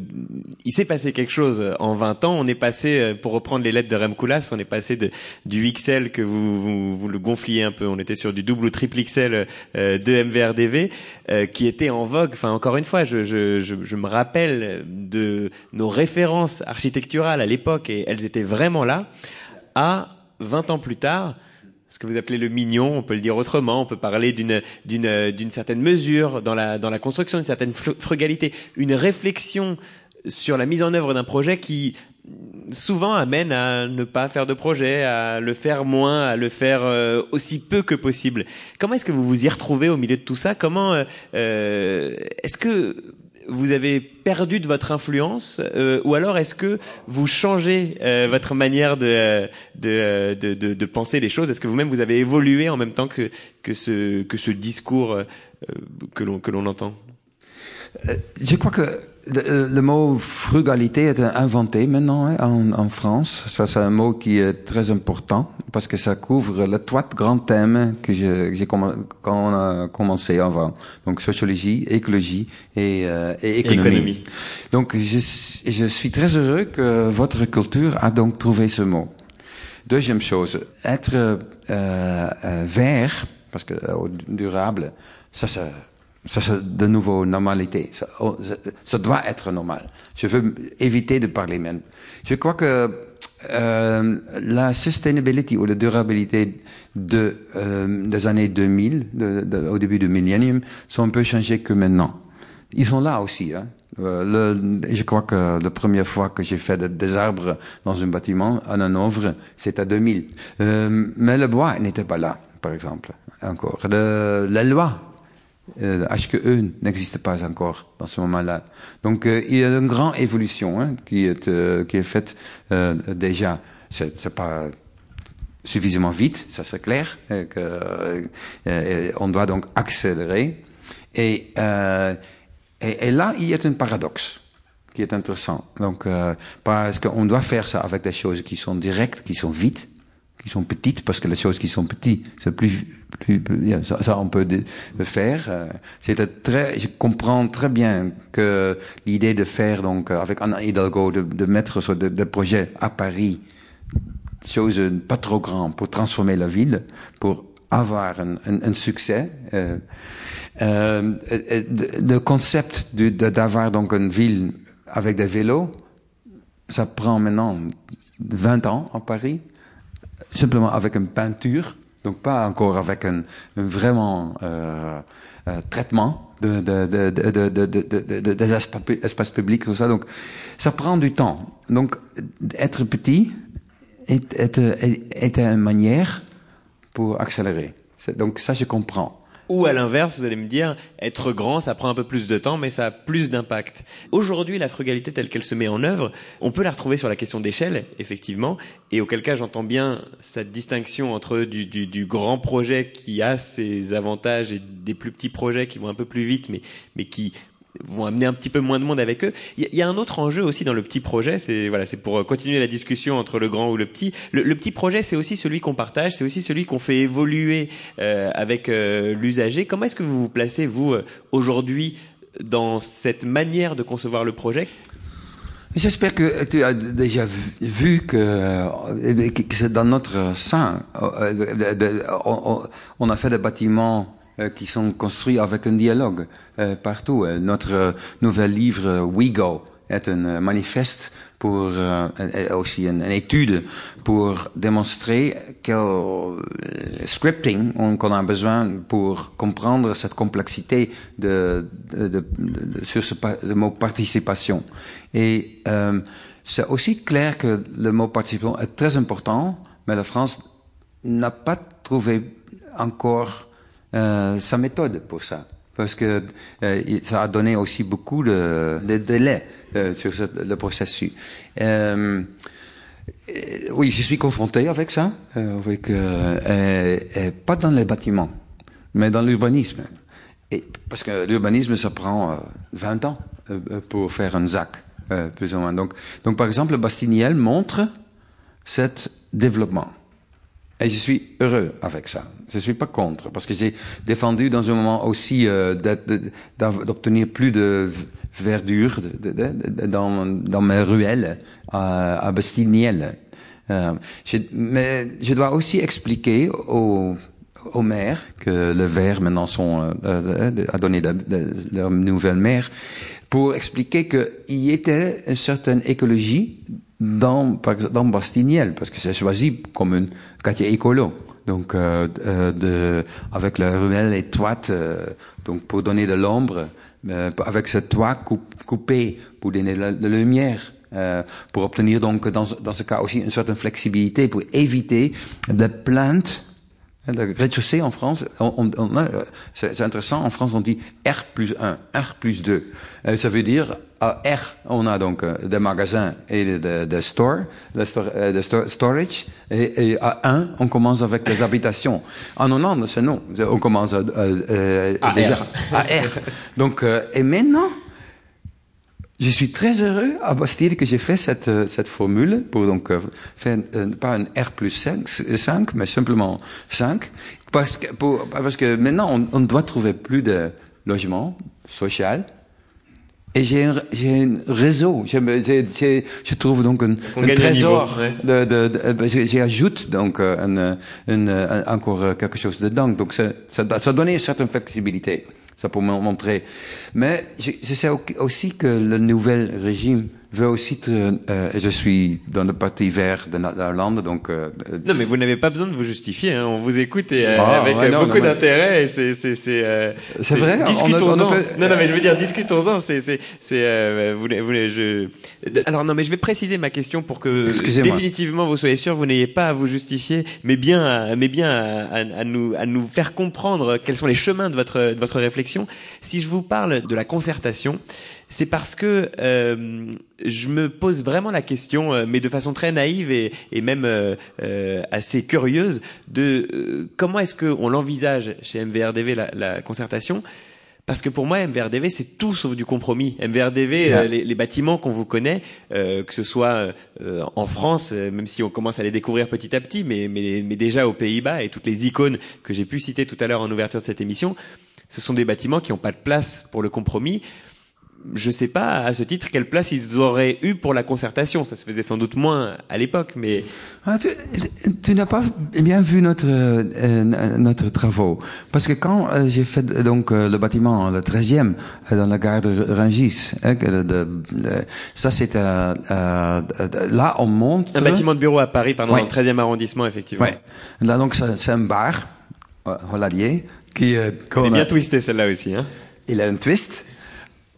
il s'est passé quelque chose en 20 ans, on est passé pour reprendre les lettres de Rem Koolhaas, on est passé de du XL que vous, vous, vous le gonfliez un peu, on était sur du double ou triple XL euh, de MVRDV euh, qui était en vogue. Enfin encore une fois, je, je, je, je me rappelle de nos références architecturales à l'époque et elles étaient vraiment là. À 20 ans plus tard, ce que vous appelez le mignon, on peut le dire autrement, on peut parler d'une d'une d'une certaine mesure dans la dans la construction, une certaine frugalité, une réflexion sur la mise en œuvre d'un projet qui souvent amène à ne pas faire de projet, à le faire moins, à le faire euh, aussi peu que possible. Comment est-ce que vous vous y retrouvez au milieu de tout ça? Comment euh, euh est-ce que vous avez perdu de votre influence euh, ou alors est-ce que vous changez euh, votre manière de de, de, de, de, penser les choses? Est-ce que vous-même vous avez évolué en même temps que, que, ce, que ce discours euh, que l'on entend? Je crois que le, le, mot frugalité est inventé maintenant hein, en, en, France. Ça, c'est un mot qui est très important parce que ça couvre les trois grands thèmes que j'ai quand on a commencé avant. Donc sociologie, écologie et, euh, et économie. économie. Donc je, je suis très heureux que votre culture a donc trouvé ce mot. Deuxième chose, être euh, euh, vert, parce que euh, durable, ça, ça ça, c'est de nouveau normalité. Ça, oh, ça, ça, doit être normal. Je veux éviter de parler même. Je crois que euh, la sustainability ou la durabilité de, euh, des années 2000, de, de, au début du millénium, sont un peu changées que maintenant. Ils sont là aussi. Hein. Euh, le, je crois que la première fois que j'ai fait des arbres dans un bâtiment, en Hanovre, c'est à 2000. Euh, mais le bois n'était pas là, par exemple, encore. Le, la loi euh, HQE n'existe pas encore dans ce moment-là. Donc euh, il y a une grande évolution hein, qui, est, euh, qui est faite euh, déjà. c'est pas suffisamment vite, ça c'est clair. on doit donc accélérer. Et, là, il y a un paradoxe qui est intéressant. Donc, parce qu'on doit faire ça avec des choses qui sont directes, qui sont vite, qui sont petites, parce que les choses qui sont petites, c'est plus, plus, ça, ça, on peut de- le faire. euh, C'est très, je comprends très bien que l'idée de faire donc euh, avec Anna Hidalgo de, de mettre sur des des projets à Paris, chose pas trop grande pour transformer la ville, pour avoir un, un, un succès. Euh, euh, euh, le concept de- de- d'avoir donc une ville avec des vélos, ça prend maintenant 20 ans à Paris, simplement avec une peinture, donc pas encore avec un, vraiment euh, euh, traitement de, de, de, de, de, de, de, de- de- des espaces, pu- espaces publics, tout ça. Donc, ça prend du temps. Donc, être petit est, est, est, est une manière pour accélérer. Donc, ça, je comprends. Ou à l'inverse, vous allez me dire, être grand, ça prend un peu plus de temps, mais ça a plus d'impact. Aujourd'hui, la frugalité telle qu'elle se met en œuvre, on peut la retrouver sur la question d'échelle, effectivement, et auquel cas j'entends bien cette distinction entre du, du, du grand projet qui a ses avantages et des plus petits projets qui vont un peu plus vite, mais, mais qui vont amener un petit peu moins de monde avec eux. Il y, a- un autre enjeu aussi dans le petit projet, c'est voilà, c'est pour continuer la discussion entre le grand ou le petit. Le, petit projet, c'est aussi celui qu'on partage, c'est aussi celui qu'on fait évoluer euh, avec euh, l'usager. Comment est-ce que vous vous placez vous euh, aujourd'hui dans cette manière de concevoir le projet? J'espère que tu as déjà vu- vu que, euh, que c'est dans notre sein. euh, on, a fait des bâtiments euh, qui sont construits avec un dialogue euh, partout. Euh, Notre euh, nouvel livre euh, We Go est un euh, manifeste pour euh, aussi une, une étude pour démontrer quel euh, scripting on, qu'on a besoin pour comprendre cette complexité de, de, de, de- sur ce le mot participation. Et euh, c'est aussi clair que le mot participation est très important, mais la France n'a pas trouvé encore euh, sa méthode pour ça. Parce que euh, ça a donné aussi beaucoup de, de délais euh, sur ce- le processus. Euh, oui, je suis confronté avec ça, euh, avec, euh, euh, pas dans les bâtiments, mais dans l'urbanisme. Et parce que l'urbanisme, ça prend euh, 20 ans pour faire un ZAC, plus ou moins. Donc, donc, par exemple, le Bastiniel montre cet développement. Et je suis heureux avec ça. Je suis pas contre, parce que j'ai défendu dans un moment aussi euh, d'obtenir plus de verdure dans, mes ruelles à, à. Euh, mais je dois aussi expliquer aux, aux maires que le vert maintenant euh, euh, a donné de- leur nouvelle maire pour expliquer qu'il y était une certaine écologie dans, dans Bastiniel, parce que c'est choisi comme un quartier écolo. Donc, euh, euh, de, avec la ruelle étroite, euh, donc pour donner de l'ombre, euh, avec ce toit coup- coupé pour donner la, la lumière, euh, pour obtenir donc dans, dans ce cas aussi une certaine flexibilité pour éviter des plaintes le rez-de-chaussée en France, on, on, euh, c'est intéressant, en France on dit R plus 1, R plus 2. Euh, ça veut dire, à R, on a donc euh, des magasins et des des stores, des stor- euh, sto- storage, et, et à 1, on commence avec les habitations. En Hollande, c'est non, on commence à, euh, euh, À déjà R. à R. Donc, euh, et maintenant, je suis très heureux à Bastille que j'ai fait cette, euh, cette formule pour donc euh, faire euh, pas un R plus 5, 5 mais simplement 5 parce que, pour, parce que maintenant on, on doit trouver plus de logements social et j'ai un, j'ai un réseau. J'ai, j'ai, j'ai- je trouve donc un, un trésor. niveau, ouais. de, de, de, euh, j'ai- j'ajoute donc euh, un, euh, un, euh, encore euh, quelque chose dedans. Donc ça, ça, ça donnait une certaine flexibilité. Ça pour me montrer. Mais je, sais au- aussi que le nouvel régime veut aussi, te, euh, je suis dans le parti vert de Hollande, donc euh, Non, mais vous n'avez pas besoin de vous justifier. Hein. On vous écoute et, euh, Ah, avec ouais, euh, non, beaucoup mais- d'intérêt. Et c'est c'est c'est. euh, C'est vrai, Discutons-en. peut- Non, non, mais je veux dire, discutons-en. C'est c'est c'est. Euh, vous, vous, je. Alors non, mais je vais préciser ma question pour que définitivement vous soyez sûr, vous n'ayez pas à vous justifier, mais bien, à, mais bien à, à- à nous à nous faire comprendre quels sont les chemins de votre de votre réflexion. Si je vous parle de la concertation, c'est parce que euh, je me pose vraiment la question, euh, mais de façon très naïve et, et même euh, euh, assez curieuse, de comment est-ce qu'on l'envisage chez MVRDV la, la concertation? Parce que pour moi, MVRDV, c'est tout sauf du compromis. MVRDV, les, les, bâtiments qu'on vous connaît, euh, que ce soit euh, en France, même si on commence à les découvrir petit à petit, mais, mais, mais déjà aux Pays-Bas et toutes les icônes que j'ai pu citer tout à l'heure en ouverture de cette émission, ce sont des bâtiments qui n'ont pas de place pour le compromis je sais pas à ce titre quelle place ils auraient eu pour la concertation. Ça se faisait sans doute moins à l'époque, mais ah, tu, tu n'as pas bien vu notre euh, notre travaux parce que quand euh, j'ai fait donc euh, le bâtiment le 13e dans la gare de Rungis, hein, de, de, ça c'était là on monte un bâtiment de bureau à Paris, pardon, dans le 13e arrondissement effectivement. Ouais. Là donc c'est un bar Holladier qui C'est bien twisté celle-là aussi, hein. Il a un twist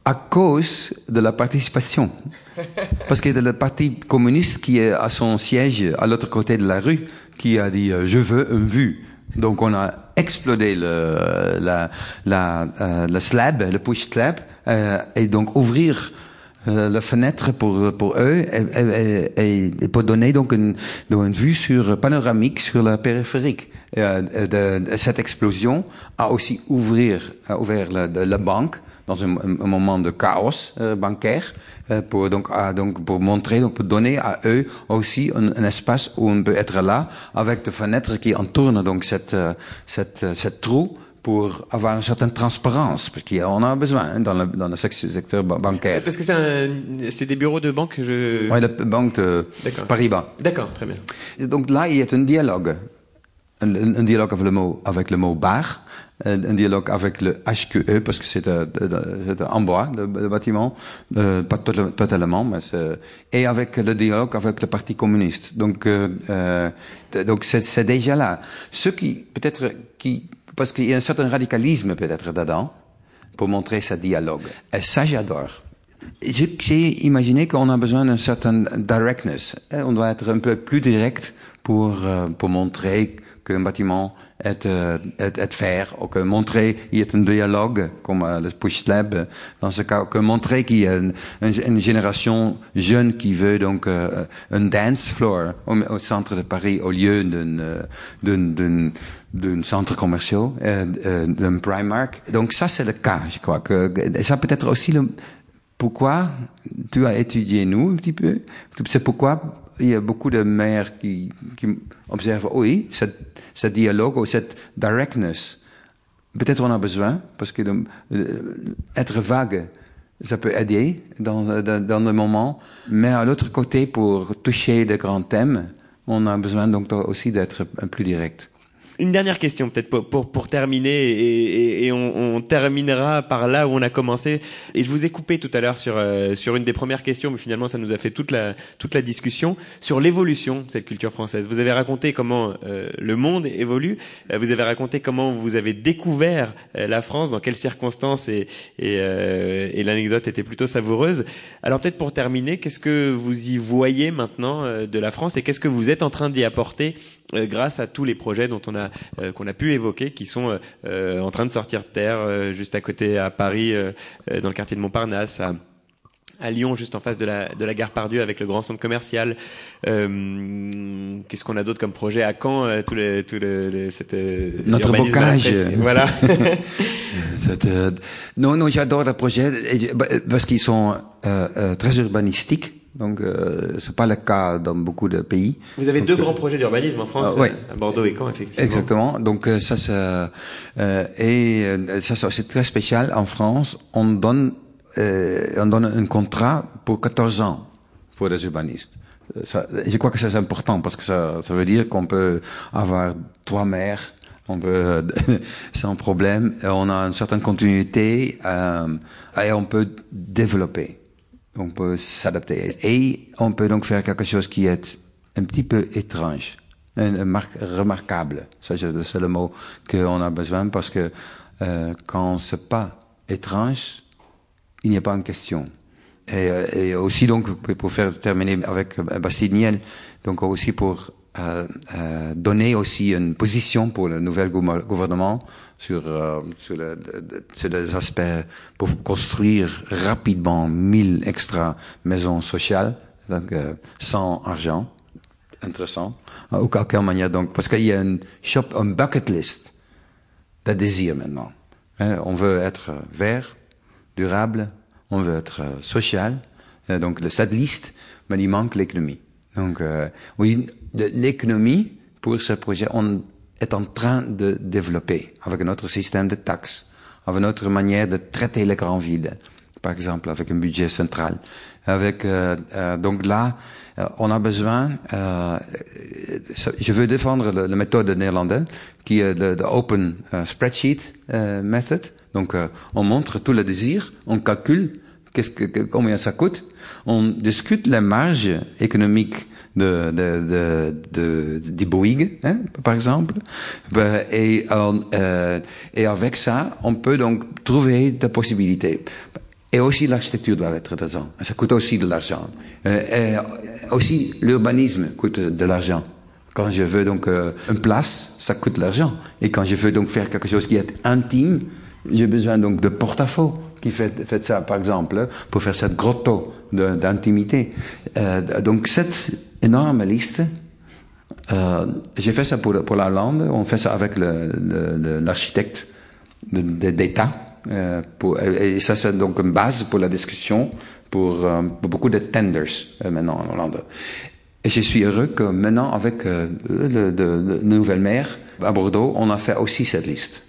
à cause de la participation. [LAUGHS] Parce que le parti communiste qui est à son siège à l'autre côté de la rue, qui a dit euh, je veux une vue. Donc on a explodé le, la, la, euh, le slab, le push slab, euh, et donc ouvrir euh, la fenêtre pour pour eux et, et, et, pour donner donc une, une vue sur panoramique sur la périphérique. Euh, de, cette explosion a aussi ouvrir a ouvert la, la banque dans un, un, moment de chaos euh, bancaire euh, pour donc à, donc pour montrer donc pour donner à eux aussi un, un, espace où on peut être là avec des fenêtres qui entourent donc cette euh, cette cette trou pour avoir une certaine transparence, parce qu'on a besoin dans le, dans le secteur bancaire. Parce que c'est des bureaux de banque je... Oui, la banque de Paris-Bas. D'accord, très bien. Et donc là, il y a un dialogue. Un, un dialogue avec le mot, avec le mot bar, un dialogue avec le HQE parce que c'est en bois le, le bâtiment, euh, pas totalement, mais et avec le dialogue avec le Parti communiste. Donc, euh, euh donc c'est déjà là. Ce qui peut-être qui parce qu'il y a un certain radicalisme peut-être dedans pour montrer ce dialogue. Et ça j'adore. J'ai imaginé qu'on a besoin d'un certain directness. On doit être un peu plus direct pour euh, pour montrer qu'un bâtiment est, euh, est, est faire, ou que montrer qu'il y a un dialogue, comme euh, le Push Lab, dans ce cas, que montrer qu'il y a une, une, génération jeune qui veut donc euh, un dance floor au, au, centre de Paris au lieu d'un d'un d'un centre commercial, euh, d'un Primark. Donc ça c'est le cas, je crois que ça peut être aussi le pourquoi tu as étudié nous un petit peu? C'est pourquoi il y a beaucoup de maires qui, qui observent, oui, cette, ce dialogue ou cette directness, peut-être on a besoin, parce que euh, être vague, ça peut aider dans, dans, dans le moment, mais à l'autre côté, pour toucher de grands thèmes, on a besoin donc aussi d'être plus direct. Une dernière question peut-être pour, pour, terminer et, et, et on, on, terminera par là où on a commencé. Et je vous ai coupé tout à l'heure sur euh, sur une des premières questions, mais finalement ça nous a fait toute la toute la discussion sur l'évolution de cette culture française. Vous avez raconté comment euh, le monde évolue. Euh, vous avez raconté comment vous avez découvert la France, dans quelles circonstances et et, et l'anecdote était plutôt savoureuse. Alors peut-être pour terminer, qu'est-ce que vous y voyez maintenant de la France et qu'est-ce que vous êtes en train d'y apporter grâce à tous les projets dont on a euh, qu'on a pu évoquer, qui sont euh, euh, en train de sortir de terre, juste à côté à Paris, dans le quartier de Montparnasse, à à Lyon, juste en face de la, de la gare Pardieu, avec le grand centre commercial. Euh, Qu'est-ce qu'on a d'autre comme projet? À Caen euh, tout le, tout le, cette, Notre bocage. Voilà. [LAUGHS] cette, non, non, j'adore le projet parce qu'ils sont euh, très urbanistiques. Donc, euh, c'est pas le cas dans beaucoup de pays. Vous avez Donc, deux grands projets d'urbanisme en France, euh, à Bordeaux et Caen, effectivement. Exactement. Donc, euh, ça, ça euh, et euh, ça, c'est très spécial. En France, on donne, euh, on donne un contrat pour 14 ans pour les urbanistes. Ça, je crois que c'est important parce que ça, ça veut dire qu'on peut avoir trois maires on peut [LAUGHS] sans problème. On a une certaine continuité euh, et on peut développer on peut s'adapter. Et on peut donc faire quelque chose qui est un petit peu étrange, un, remarquable. Ça, c'est le mot qu'on a besoin parce que euh, quand c'est pas étrange, il n'y a pas une question. Et, et, aussi donc pour faire terminer avec Bastille donc aussi pour euh, euh, donné aussi une position pour le nouvel gouvernement sur, euh, sur, le, sur les aspects pour construire rapidement 1000 extra maisons sociales, donc euh, sans argent. Intéressant. Ou quelle manière donc, parce qu'il y a une shop, un bucket list de désir maintenant. Hein, on veut être vert, durable, on veut être social. donc cette liste, mais il manque l'économie. Donc euh, oui, l'économie pour ce projet, on est en train de développer avec notre système de taxes, avec notre manière de traiter les grandes villes, par exemple avec un budget central. Avec euh, euh, donc là, euh, on a besoin. Euh, je veux défendre la, méthode néerlandaise qui est le, open euh, spreadsheet method. Donc on montre tout le désir, on calcule qu'est-ce que, combien ça coûte. On discute les marges économiques de, de, de, de, de Boeing, hein, par exemple. Ben, et, euh, et avec ça, on peut donc trouver des possibilités. Et aussi l'architecture doit être dedans. Ça coûte aussi de l'argent. Euh, et aussi l'urbanisme coûte de l'argent. Quand je veux donc euh, une place, ça coûte de l'argent. Et quand je veux donc faire quelque chose qui est intime, j'ai besoin donc de porte-à-faux qui fait, ça, par exemple, pour faire cette grotto d'intimité. Euh, donc cette énorme liste, euh, j'ai fait ça pour, pour la Hollande, on fait ça avec l'architecte d'État. Euh, et ça, c'est donc une base pour la discussion pour, beaucoup de tenders maintenant en Hollande. Et je suis heureux que maintenant, avec le, le, le nouvel maire à Bordeaux, on a fait aussi cette liste.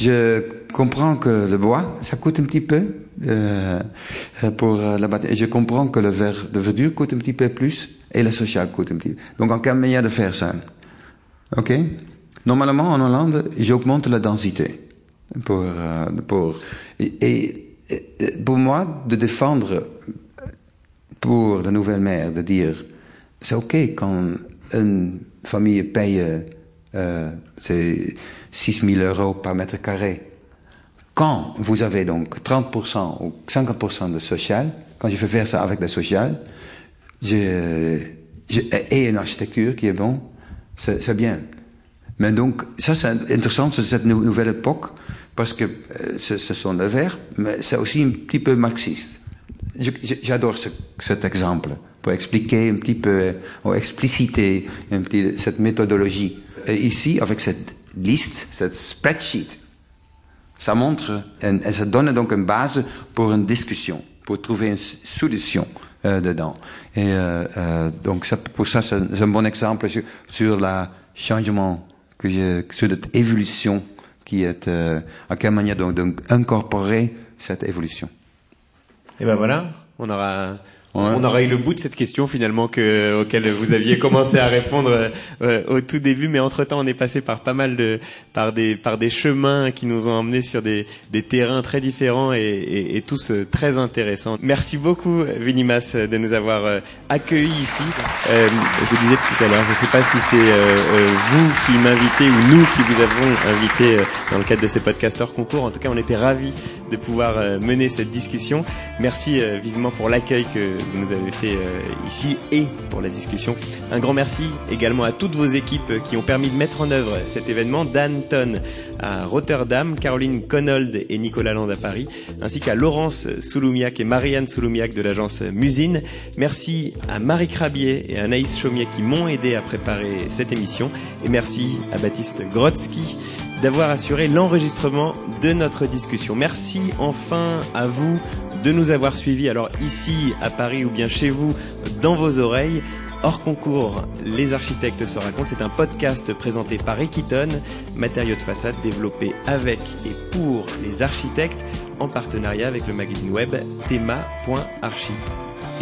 Je comprends que le bois, ça coûte un petit peu euh, pour la bataille. Je comprends que le verre de verdure coûte un petit peu plus et le social coûte un petit peu. Donc, en quelle manière de faire ça Ok? Normalement, en Hollande, j'augmente la densité pour euh, pour et, pour moi de défendre pour la nouvelle mère de dire c'est ok quand une famille paye euh, 6 000 euros par mètre carré. Quand vous avez donc 30% ou 50% de social, quand je fais faire ça avec le social, je, je, et une architecture qui est bon, c'est bien. Mais donc, ça c'est intéressant, c'est cette nouvelle époque, parce que euh, ce, sont des verts, mais c'est aussi un petit peu marxiste. J'adore ce, cet exemple pour expliquer un petit peu, ou expliciter un petit, cette méthodologie. Et ici, avec cette liste, cette spreadsheet, ça montre, et, ça donne donc une base pour une discussion, pour trouver une solution euh, dedans. Et euh, euh, donc ça, pour ça, c'est un bon exemple sur, sur le changement, que je, sur cette évolution qui est, euh, à quelle manière donc, donc incorporer cette évolution. Et ben voilà, on aura on aura eu le bout de cette question finalement que, auquel vous aviez commencé à répondre euh, au tout début, mais entre temps on est passé par pas mal de par des par des chemins qui nous ont emmenés sur des, des terrains très différents et, et, et tous euh, très intéressants. Merci beaucoup Vinimas de nous avoir euh, accueillis ici. Euh, je disais tout à l'heure, je ne sais pas si c'est vous qui m'invitez ou nous qui vous avons invité dans le cadre de ces podcasts hors concours. En tout cas, on était ravis de pouvoir mener cette discussion. Merci vivement pour l'accueil que vous nous avez fait euh, ici et pour la discussion. Un grand merci également à toutes vos équipes qui ont permis de mettre en œuvre cet événement. Dan Ton à Rotterdam, Caroline Connold et Nicolas Land à Paris, ainsi qu'à Laurence Souloumiac et Marianne Souloumiac de l'agence Musine. Merci à Marie Crabier et à Naïs Chaumier qui m'ont aidé à préparer cette émission. Et merci à Baptiste Grotsky d'avoir assuré l'enregistrement de notre discussion. Merci enfin à vous de nous avoir suivis, alors ici à Paris ou bien chez vous, dans vos oreilles. Hors concours, les architectes se racontent. C'est un podcast présenté par Equiton, matériaux de façade développé avec et pour les architectes en partenariat avec le magazine web thema.archi.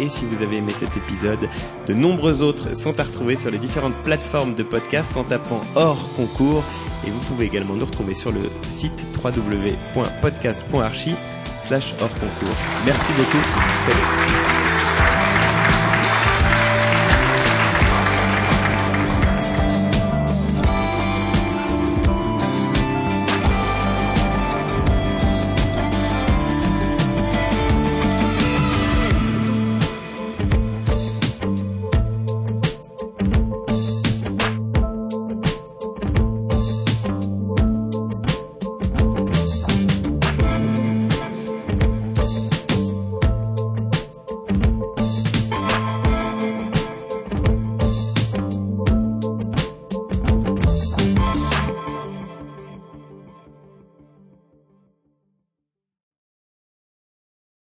Et si vous avez aimé cet épisode, de nombreux autres sont à retrouver sur les différentes plateformes de podcast en tapant hors concours. Et vous pouvez également nous retrouver sur le site www.podcast.archi slash hors concours. Merci beaucoup. Salut.